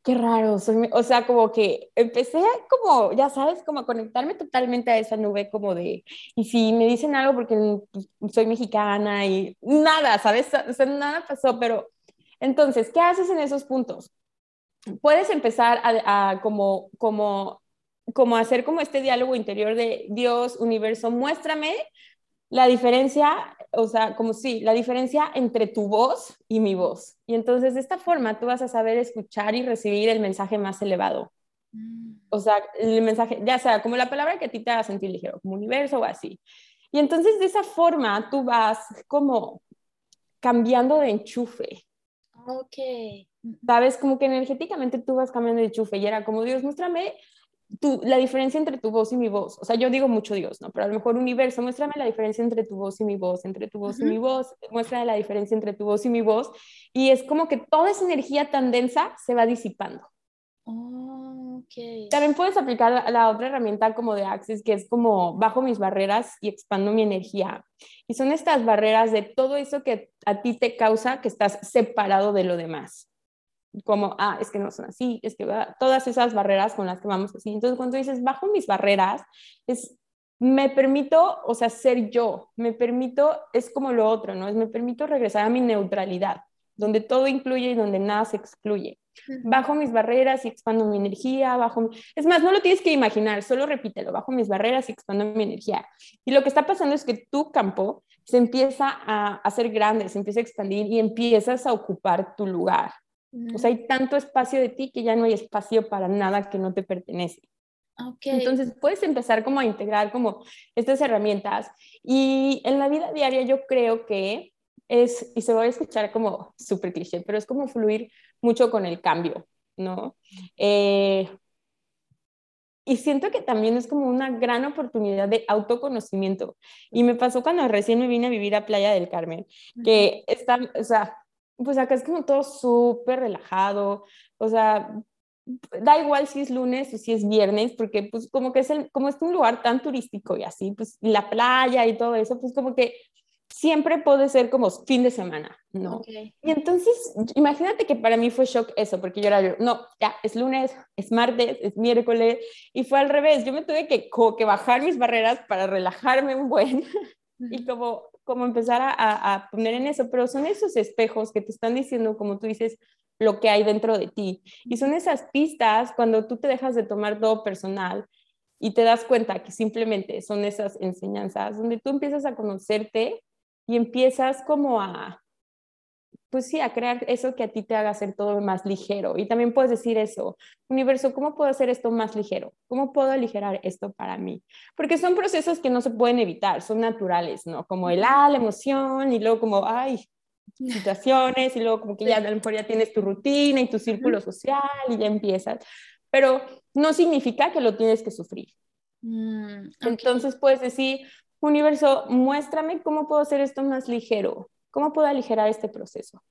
qué raro, soy, o sea, como que empecé como, ya sabes, como a conectarme totalmente a esa nube como de, y si me dicen algo porque pues, soy mexicana y nada, ¿sabes? O sea, nada pasó, pero entonces, ¿qué haces en esos puntos? Puedes empezar a, a como, como, como hacer como este diálogo interior de Dios, universo, muéstrame la diferencia, o sea, como si, la diferencia entre tu voz y mi voz. Y entonces de esta forma tú vas a saber escuchar y recibir el mensaje más elevado. Mm. O sea, el mensaje, ya sea como la palabra que a ti te haga sentir ligero, como universo o así. Y entonces de esa forma tú vas como cambiando de enchufe. Ok. Sabes, como que energéticamente tú vas cambiando de enchufe y era como, Dios, muéstrame tu, la diferencia entre tu voz y mi voz. O sea, yo digo mucho Dios, ¿no? Pero a lo mejor universo, muéstrame la diferencia entre tu voz y mi voz, entre tu voz y mi voz, muéstrame la diferencia entre tu voz y mi voz. Y es como que toda esa energía tan densa se va disipando. Oh, okay. También puedes aplicar la otra herramienta como de Access, que es como bajo mis barreras y expando mi energía. Y son estas barreras de todo eso que a ti te causa que estás separado de lo demás como, ah, es que no son así, es que todas esas barreras con las que vamos así. Entonces, cuando dices, bajo mis barreras, es, me permito, o sea, ser yo, me permito, es como lo otro, ¿no? Es me permito regresar a mi neutralidad, donde todo incluye y donde nada se excluye. Bajo mis barreras y expando mi energía, bajo... Es más, no lo tienes que imaginar, solo repítelo, bajo mis barreras y expando mi energía. Y lo que está pasando es que tu campo se empieza a hacer grande, se empieza a expandir y empiezas a ocupar tu lugar. O sea, hay tanto espacio de ti que ya no hay espacio para nada que no te pertenece. Okay. Entonces puedes empezar como a integrar como estas herramientas y en la vida diaria yo creo que es, y se va a escuchar como súper cliché, pero es como fluir mucho con el cambio, ¿no? Eh, y siento que también es como una gran oportunidad de autoconocimiento. Y me pasó cuando recién me vine a vivir a Playa del Carmen, que está, o sea, pues acá es como todo súper relajado, o sea, da igual si es lunes o si es viernes, porque pues como que es, el, como es un lugar tan turístico y así, pues la playa y todo eso, pues como que siempre puede ser como fin de semana, ¿no? Y entonces, imagínate que para mí fue shock eso, porque yo era, no, ya, es lunes, es martes, es miércoles, y fue al revés, yo me tuve que, que bajar mis barreras para relajarme un buen, y como como empezar a, poner en eso, pero son esos espejos que te están diciendo, como tú dices, lo que hay dentro de ti. Y son esas pistas cuando tú te dejas de tomar todo personal y te das cuenta que simplemente son esas enseñanzas donde tú empiezas a conocerte y empiezas como a, pues sí, a crear eso que a ti te haga hacer todo más ligero. Y también puedes decir eso, universo, ¿cómo puedo hacer esto más ligero? ¿Cómo puedo aligerar esto para mí? Porque son procesos que no se pueden evitar, son naturales, ¿no? Como el, ah, la emoción y luego como, ay, situaciones y luego como que ya a lo mejor ya tienes tu rutina y tu círculo social y ya empiezas. Pero no significa que lo tienes que sufrir. Mm, Entonces puedes decir, universo, muéstrame cómo puedo hacer esto más ligero ¿Cómo puedo aligerar este proceso?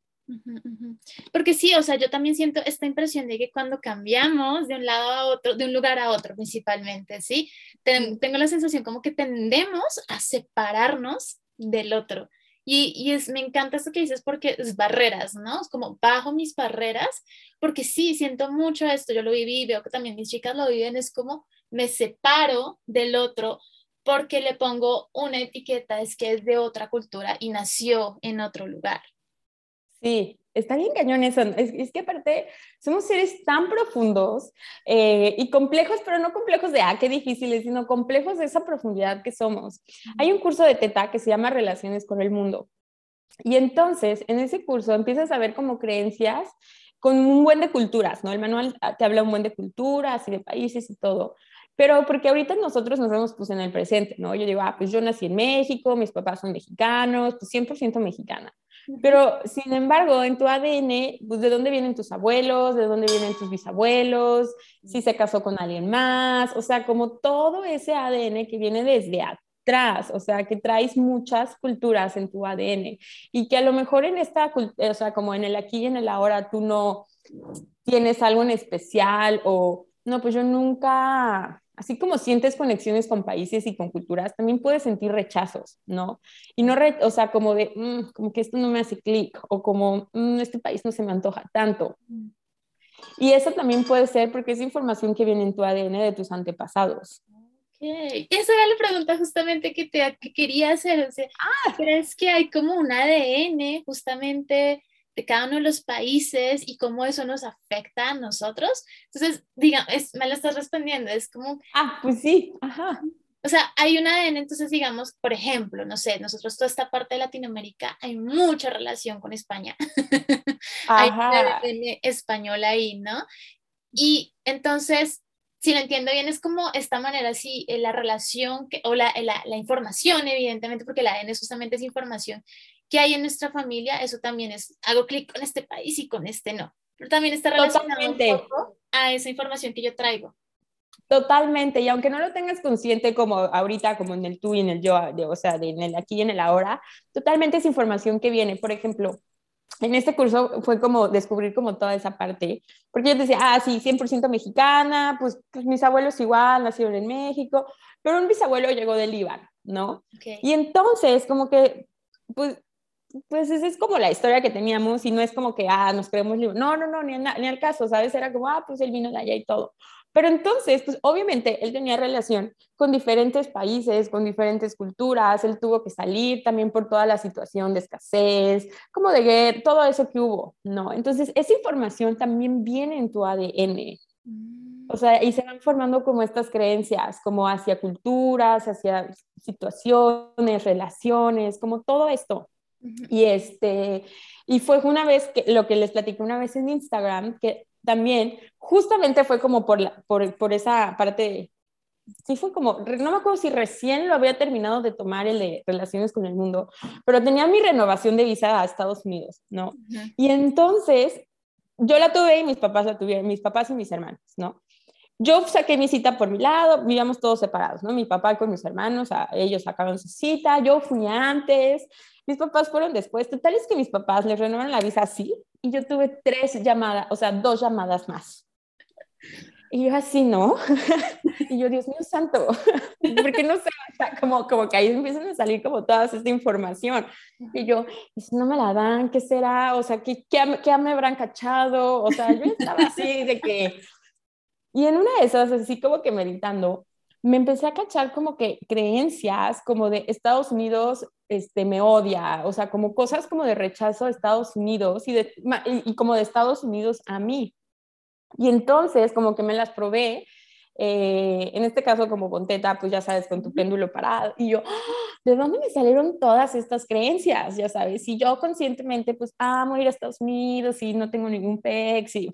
Porque sí, o sea, yo también siento esta impresión de que cuando cambiamos de un lado a otro, de un lugar a otro principalmente, ¿sí? tengo la sensación como que tendemos a separarnos del otro. Y, y, es, me encanta esto que dices porque es barreras, ¿no? Es como bajo mis barreras, porque sí, siento mucho esto, yo lo viví, veo que también mis chicas lo viven, es como me separo del otro porque le pongo una etiqueta, es que es de otra cultura y nació en otro lugar. Sí, está bien cañón eso. Es, que aparte somos seres tan profundos eh, y complejos, pero no complejos de, ah, qué difíciles, sino complejos de esa profundidad que somos. Hay un curso de TETA que se llama Relaciones con el Mundo. Y entonces, en ese curso empiezas a ver como creencias con un buen de culturas, ¿no? El manual te habla un buen de culturas y de países y todo. Pero porque ahorita nosotros nos vemos pues en el presente, ¿no? Yo digo, ah, pues yo nací en México, mis papás son mexicanos, pues 100% mexicana. Pero, sin embargo, en tu ADN, pues de dónde vienen tus abuelos, de dónde vienen tus bisabuelos, si se casó con alguien más, o sea, como todo ese ADN que viene desde atrás, o sea, que traes muchas culturas en tu ADN y que a lo mejor en esta, o sea, como en el aquí y en el ahora tú no tienes algo en especial o no, pues yo nunca, así como sientes conexiones con países y con culturas, también puedes sentir rechazos, ¿no? Y no, o sea, como de, mm, como que esto no me hace clic o como, mm, este país no se me antoja tanto. Y eso también puede ser porque es información que viene en tu ADN de tus antepasados. Okay. Esa era la pregunta justamente que te quería hacer. O sea, ah. ¿Crees que hay como un ADN justamente de cada uno de los países y cómo eso nos afecta a nosotros? Entonces, diga, me lo estás respondiendo, es como... Ah, pues sí, ajá. O sea, hay un ADN, entonces digamos, por ejemplo, no sé, nosotros toda esta parte de Latinoamérica hay mucha relación con España. hay un ADN español ahí, ¿no? Y entonces, si lo entiendo bien, es como esta manera, sí, eh, la relación que, o la, la, la, información, evidentemente, porque el ADN justamente es información que hay en nuestra familia, eso también es, hago clic con este país y con este no. Pero también está relacionado un poco a esa información que yo traigo. Totalmente, y aunque no lo tengas consciente como ahorita, como en el tú y en el yo, o sea, en el aquí y en el ahora, totalmente es información que viene. Por ejemplo, en este curso fue como descubrir como toda esa parte, porque yo decía, ah, sí, 100% mexicana, pues, pues, mis abuelos igual nacieron en México, pero un bisabuelo llegó del Líbano, ¿no? Y entonces, como que, pues, pues esa es como la historia que teníamos y no es como que, ah, nos creemos libres. No, no, no, ni, ni al caso, ¿sabes? Era como, ah, pues él vino de allá y todo. Pero entonces, pues obviamente él tenía relación con diferentes países, con diferentes culturas, él tuvo que salir también por toda la situación de escasez, como de guerra, todo eso que hubo, ¿no? Entonces, esa información también viene en tu ADN. Mm. O sea, y se van formando como estas creencias, como hacia culturas, hacia situaciones, relaciones, como todo esto. Y este, y fue una vez que lo que les platiqué una vez en Instagram, que también justamente fue como por, la, por, por esa parte, sí fue como, no me acuerdo si recién lo había terminado de tomar el de relaciones con el mundo, pero tenía mi renovación de visa a Estados Unidos, ¿no? Y entonces yo la tuve y mis papás la tuvieron, mis papás y mis hermanos, ¿no? Yo saqué mi cita por mi lado, vivíamos todos separados, ¿no? Mi papá con mis hermanos, ellos sacaron su cita, yo fui antes, mis papás fueron después. Total es que mis papás les renovaron la visa así y yo tuve tres llamadas, o sea, dos llamadas más. Y yo así, ¿no? y yo, Dios mío santo, porque no sé, como, como que ahí empiezan a salir como toda esta información. Y yo, si no me la dan, ¿qué será? O sea, ¿qué, qué, qué me habrán cachado? O sea, yo estaba así de que... Y en una de esas, así como que meditando, me empecé a cachar como que creencias como de Estados Unidos este, me odia, o sea, como cosas como de rechazo a Estados Unidos y, de, y, como de Estados Unidos a mí. Y entonces como que me las probé, eh, en este caso como con teta, pues ya sabes, con tu péndulo parado, y yo, ¡ah! ¿de dónde me salieron todas estas creencias? Ya sabes, y yo conscientemente pues amo ir a Estados Unidos y no tengo ningún pex y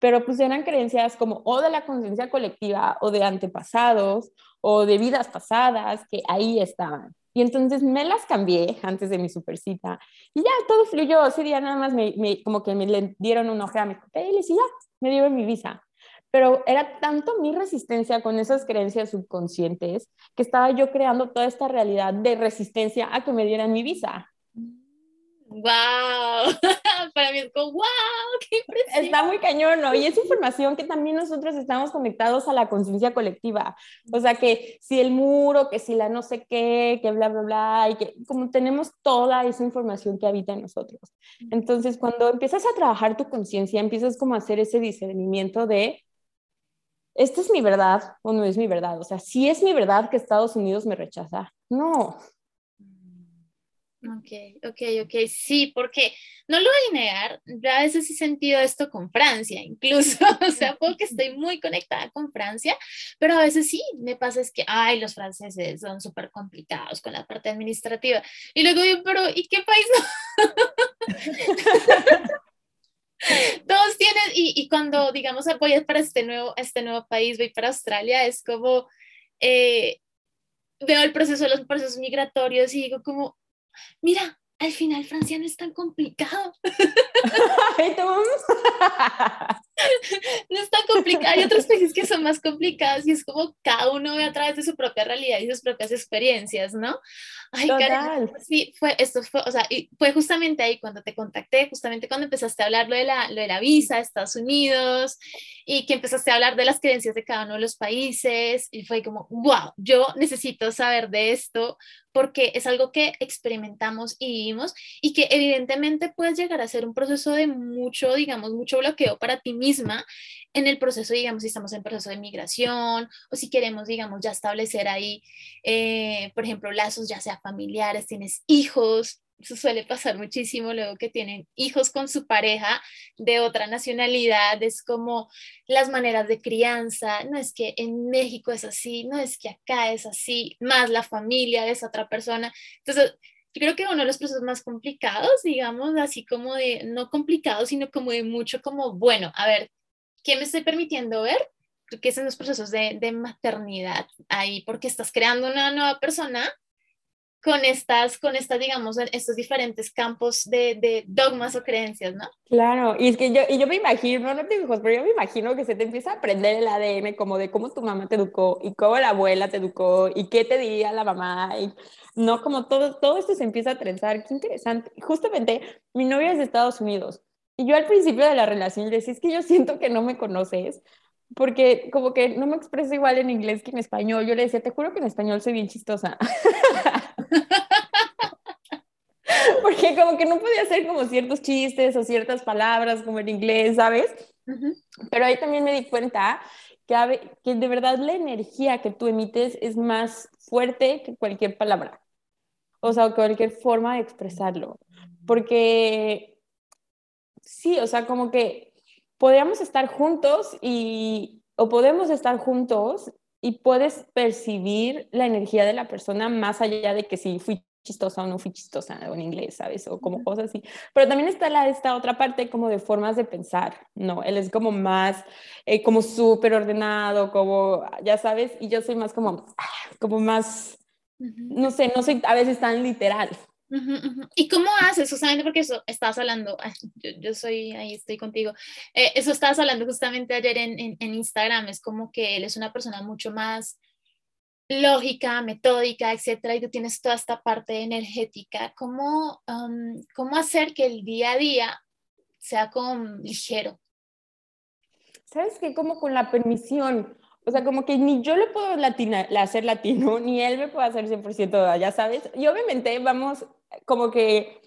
pero pues eran creencias como o de la conciencia colectiva o de antepasados o de vidas pasadas que ahí estaban. Y entonces me las cambié antes de mi supercita y ya todo fluyó. Ese día nada más me, como que me dieron un ojo a mis papeles y ya me dieron mi visa. Pero era tanto mi resistencia con esas creencias subconscientes que estaba yo creando toda esta realidad de resistencia a que me dieran mi visa. ¡Wow! Para mí es como, ¡wow! ¡Qué impresión! Está muy cañón, ¿no? Y es información que también nosotros estamos conectados a la conciencia colectiva. O sea, que si el muro, que si la no sé qué, que bla, bla, bla, y que como tenemos toda esa información que habita en nosotros. Entonces, cuando empiezas a trabajar tu conciencia, empiezas como a hacer ese discernimiento de, ¿esta es mi verdad o no es mi verdad? O sea, si es mi verdad que Estados Unidos me rechaza, no, Ok, ok, ok, sí, porque no lo voy a negar, yo a veces he sentido esto con Francia, incluso, o sea, porque estoy muy conectada con Francia, pero a veces sí, me pasa es que, ay, los franceses son súper complicados con la parte administrativa, y luego digo, pero ¿y qué país Todos tienen, y, y, cuando, digamos, voy para este nuevo, este nuevo país, voy para Australia, es como, eh, veo el proceso, los procesos migratorios y digo como, mira, al final Francia no es tan complicado. no es tan complicado. Hay otros países que son más complicados y es como cada uno ve a través de su propia realidad y sus propias experiencias, ¿no? Ay, Karen, sí, fue, esto fue, o sea, y fue justamente ahí cuando te contacté, justamente cuando empezaste a hablar lo de la, lo de la visa de Estados Unidos y que empezaste a hablar de las creencias de cada uno de los países y fue como, wow, yo necesito saber de esto porque es algo que experimentamos y vivimos y que evidentemente puedes llegar a ser un proceso de mucho, digamos, mucho bloqueo para ti misma en el proceso, digamos, si estamos en proceso de migración o si queremos, digamos, ya establecer ahí, eh, por ejemplo, lazos ya sea familiares, tienes hijos, eso suele pasar muchísimo luego que tienen hijos con su pareja de otra nacionalidad, es como las maneras de crianza, no es que en México es así, no es que acá es así, más la familia de esa otra persona. Entonces, yo creo que uno de los procesos más complicados, digamos, así como de, no complicados, sino como de mucho como, bueno, a ver, ¿qué me estoy permitiendo ver? Creo que son los procesos de, de maternidad ahí, porque estás creando una nueva persona con estas, con estas, digamos, estos diferentes campos de, de, dogmas o creencias, ¿no? Claro, y es que yo, y yo me imagino, no tengo hijos, pero yo me imagino que se te empieza a aprender el ADN como de cómo tu mamá te educó y cómo la abuela te educó y qué te diría la mamá y no como todo, todo esto se empieza a trenzar, qué interesante. Justamente mi novia es de Estados Unidos y yo al principio de la relación le decía, es que yo siento que no me conoces porque como que no me expreso igual en inglés que en español. Yo le decía, te juro que en español soy bien chistosa. porque como que no podía hacer como ciertos chistes o ciertas palabras como en inglés, ¿sabes? Pero ahí también me di cuenta que, que de verdad la energía que tú emites es más fuerte que cualquier palabra. O sea, cualquier forma de expresarlo. Porque sí, o sea, como que podríamos estar juntos y, o podemos estar juntos y puedes percibir la energía de la persona más allá de que si fui chistosa o no fui chistosa en inglés, ¿sabes? O como cosas así. Pero también está la, esta otra parte como de formas de pensar, ¿no? Él es como más, eh, como súper ordenado, como, ya sabes, y yo soy más como, como más, no sé, no soy a veces tan literal, ¿Y cómo haces? Justamente porque eso estabas hablando, yo, soy, ahí estoy contigo, eh, eso estabas hablando justamente ayer en, en, Instagram, es como que él es una persona mucho más lógica, metódica, etcétera, y tú tienes toda esta parte energética. ¿Cómo, cómo hacer que el día a día sea como ligero? ¿Sabes qué? Como con la permisión. O sea, como que ni yo le puedo latina, hacer latino, ni él me puede hacer 100% ya sabes. Y obviamente vamos como que,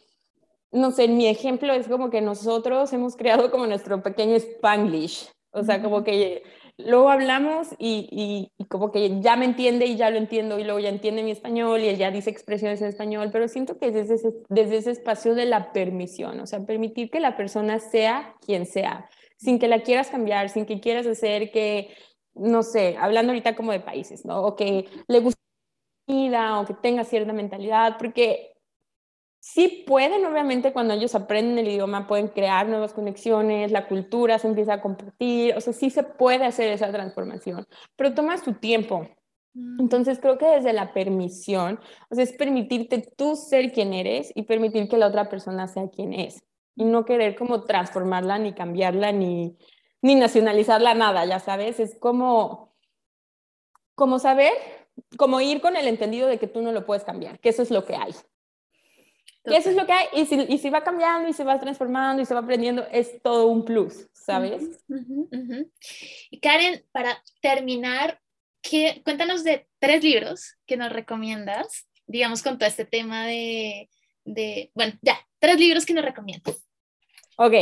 no sé, mi ejemplo es como que nosotros hemos creado como nuestro pequeño spanglish. O sea, como que luego hablamos y, y, como que ya me entiende y ya lo entiendo y luego ya entiende mi español y él ya dice expresiones en español, pero siento que es desde ese, desde ese espacio de la permisión, o sea, permitir que la persona sea quien sea, sin que la quieras cambiar, sin que quieras hacer que no sé, hablando ahorita como de países, ¿no? O que le guste vida o que tenga cierta mentalidad, porque sí pueden, obviamente, cuando ellos aprenden el idioma, pueden crear nuevas conexiones, la cultura se empieza a compartir, o sea, sí se puede hacer esa transformación, pero toma su tiempo. Entonces creo que desde la permisión, o sea, es permitirte tú ser quien eres y permitir que la otra persona sea quien es y no querer como transformarla ni cambiarla ni, ni nacionalizarla nada, ya sabes, es como, como saber, como ir con el entendido de que tú no lo puedes cambiar, que eso es lo que hay. Que eso es lo que hay, y si, y si va cambiando y se va transformando y se va aprendiendo, es todo un plus, ¿sabes? Y Karen, para terminar, ¿qué, cuéntanos de tres libros que nos recomiendas, digamos, con todo este tema de, de bueno, ya, tres libros que nos recomiendas. Ok,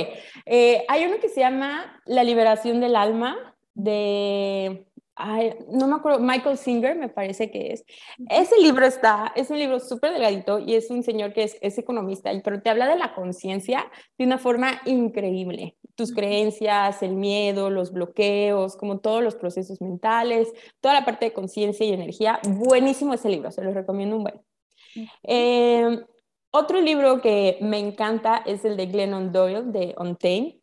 eh, hay uno que se llama La liberación del alma de, no me acuerdo, Michael Singer me parece que es. Ese libro está, es un libro súper delgadito y es un señor que es, es economista, pero te habla de la conciencia de una forma increíble. Tus creencias, el miedo, los bloqueos, como todos los procesos mentales, toda la parte de conciencia y energía. Buenísimo ese libro, se lo recomiendo un buen. Eh, otro libro que me encanta es el de Glennon Doyle, de Untamed.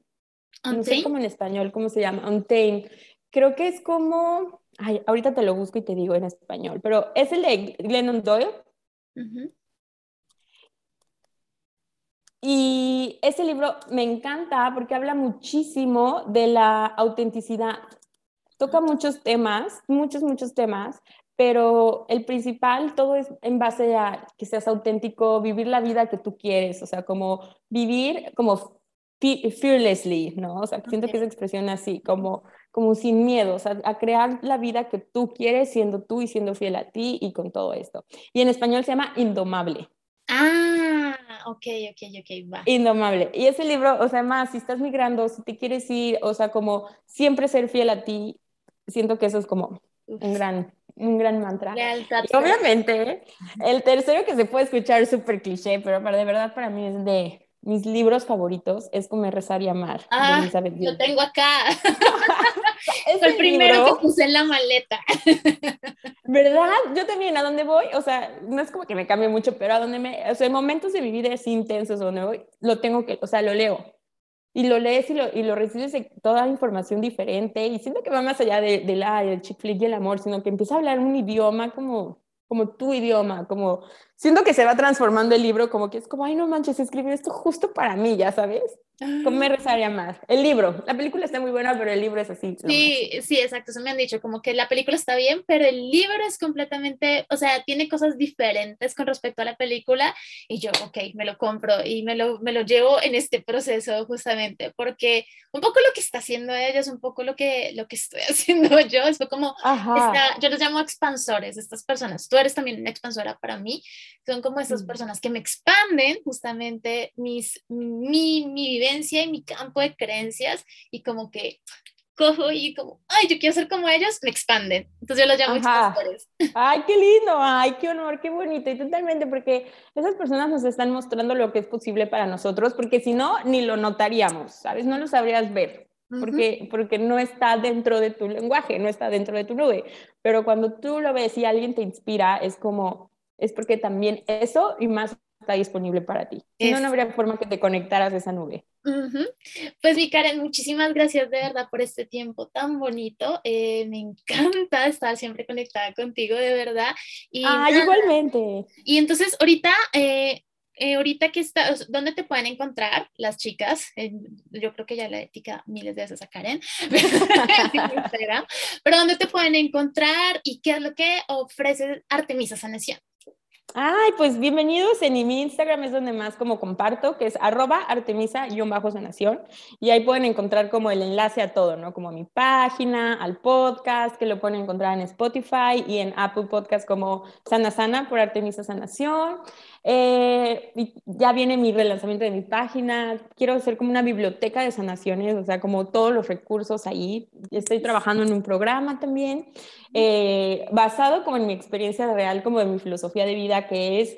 No sé cómo en español, ¿cómo se llama? Untamed. Creo que es como, ay, ahorita te lo busco y te digo en español, pero es el de Glennon Doyle. y ese libro me encanta porque habla muchísimo de la autenticidad. Toca muchos temas, muchos, muchos temas, pero el principal, todo es en base a que seas auténtico, vivir la vida que tú quieres, o sea, como vivir como fearlessly, ¿no? O sea, siento que esa expresión así, como, como sin miedo, o sea, a crear la vida que tú quieres siendo tú y siendo fiel a ti y con todo esto. Y en español se llama Indomable. Ah, ok, ok, ok, va. Indomable. Y ese libro, o sea, más, si estás migrando, si te quieres ir, o sea, como siempre ser fiel a ti, siento que eso es como un gran, un gran mantra. Y obviamente, el tercero que se puede escuchar súper cliché, pero para de verdad para mí es de mis libros favoritos, es Comer, Rezar y Amar. Ah, lo tengo acá. es el primero que puse en la maleta. ¿Verdad? Yo también, ¿a dónde voy? O sea, no es como que me cambie mucho, pero a donde me, o sea, en momentos de mi vida es intensos donde voy, lo tengo que, o sea, lo leo y lo lees y lo, y lo recibes de toda información diferente y siento que va más allá de, de del chick flick y el amor, sino que empieza a hablar un idioma como, como tu idioma, como siento que se va transformando el libro como que es como, ay no manches, escribió esto justo para mí, ya sabes. Comer, rezar y amar. El libro, la película está muy buena, pero el libro es así. Sí, sí, exacto, eso me han dicho, como que la película está bien, pero el libro es completamente, o sea, tiene cosas diferentes con respecto a la película y yo, ok, me lo compro y me lo, me lo llevo en este proceso justamente, porque un poco lo que está haciendo ella es un poco lo que, lo que estoy haciendo yo, es como, yo los llamo expansores, estas personas, tú eres también una expansora para mí, son como estas mm. personas que me expanden justamente mis, mi, mi vivencia y mi campo de creencias y como que cojo y como, ay, yo quiero ser como ellos, me expanden. Entonces yo los llamo expansores. Ay, qué lindo, ay, qué honor, qué bonito. Y totalmente, porque esas personas nos están mostrando lo que es posible para nosotros, porque si no, ni lo notaríamos, ¿sabes? No lo sabrías ver. Porque, porque no está dentro de tu lenguaje, no está dentro de tu nube. Pero cuando tú lo ves y alguien te inspira, es como, es porque también eso y más está disponible para ti. Si no, no habría forma que te conectaras a esa nube. Pues mi Karen, muchísimas gracias de verdad por este tiempo tan bonito. Eh, me encanta estar siempre conectada contigo, de verdad. Y ah, igualmente. Y entonces, ahorita, eh, eh, ahorita que está, ¿dónde te pueden encontrar las chicas? yo creo que ya la ética miles de veces a Karen, pero ¿dónde te pueden encontrar y qué es lo que ofrece Artemisa Sanación? Ay, pues bienvenidos. En mi Instagram es donde más como comparto, que es arroba artemisa-sanación. Y ahí pueden encontrar como el enlace a todo, ¿no? Como a mi página, al podcast, que lo pueden encontrar en Spotify y en Apple Podcast como Sana Sana por Artemisa Sanación. Eh, ya viene mi relanzamiento de mi página. Quiero hacer como una biblioteca de sanaciones, o sea, como todos los recursos ahí. Estoy trabajando en un programa también, eh, basado como en mi experiencia real, como en mi filosofía de vida, que es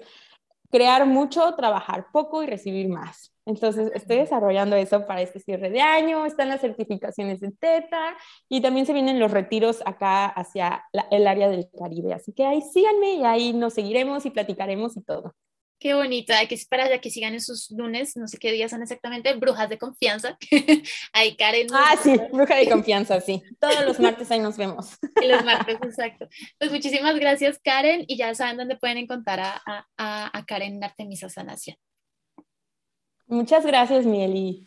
crear mucho, trabajar poco y recibir más. Entonces, estoy desarrollando eso para este cierre de año, están las certificaciones de TETA y también se vienen los retiros acá hacia el área del Caribe. Así que ahí síganme y ahí nos seguiremos y platicaremos y todo. Qué bonita, hay que esperar ya que sigan esos lunes, no sé qué días son exactamente, brujas de confianza. ahí Karen. Ah, sí, bruja de confianza, sí. Todos los martes ahí nos vemos. los martes, exacto. Pues muchísimas gracias, Karen, y ya saben dónde pueden encontrar a, a, a Karen Artemisa Sanación. Muchas gracias, Mieli.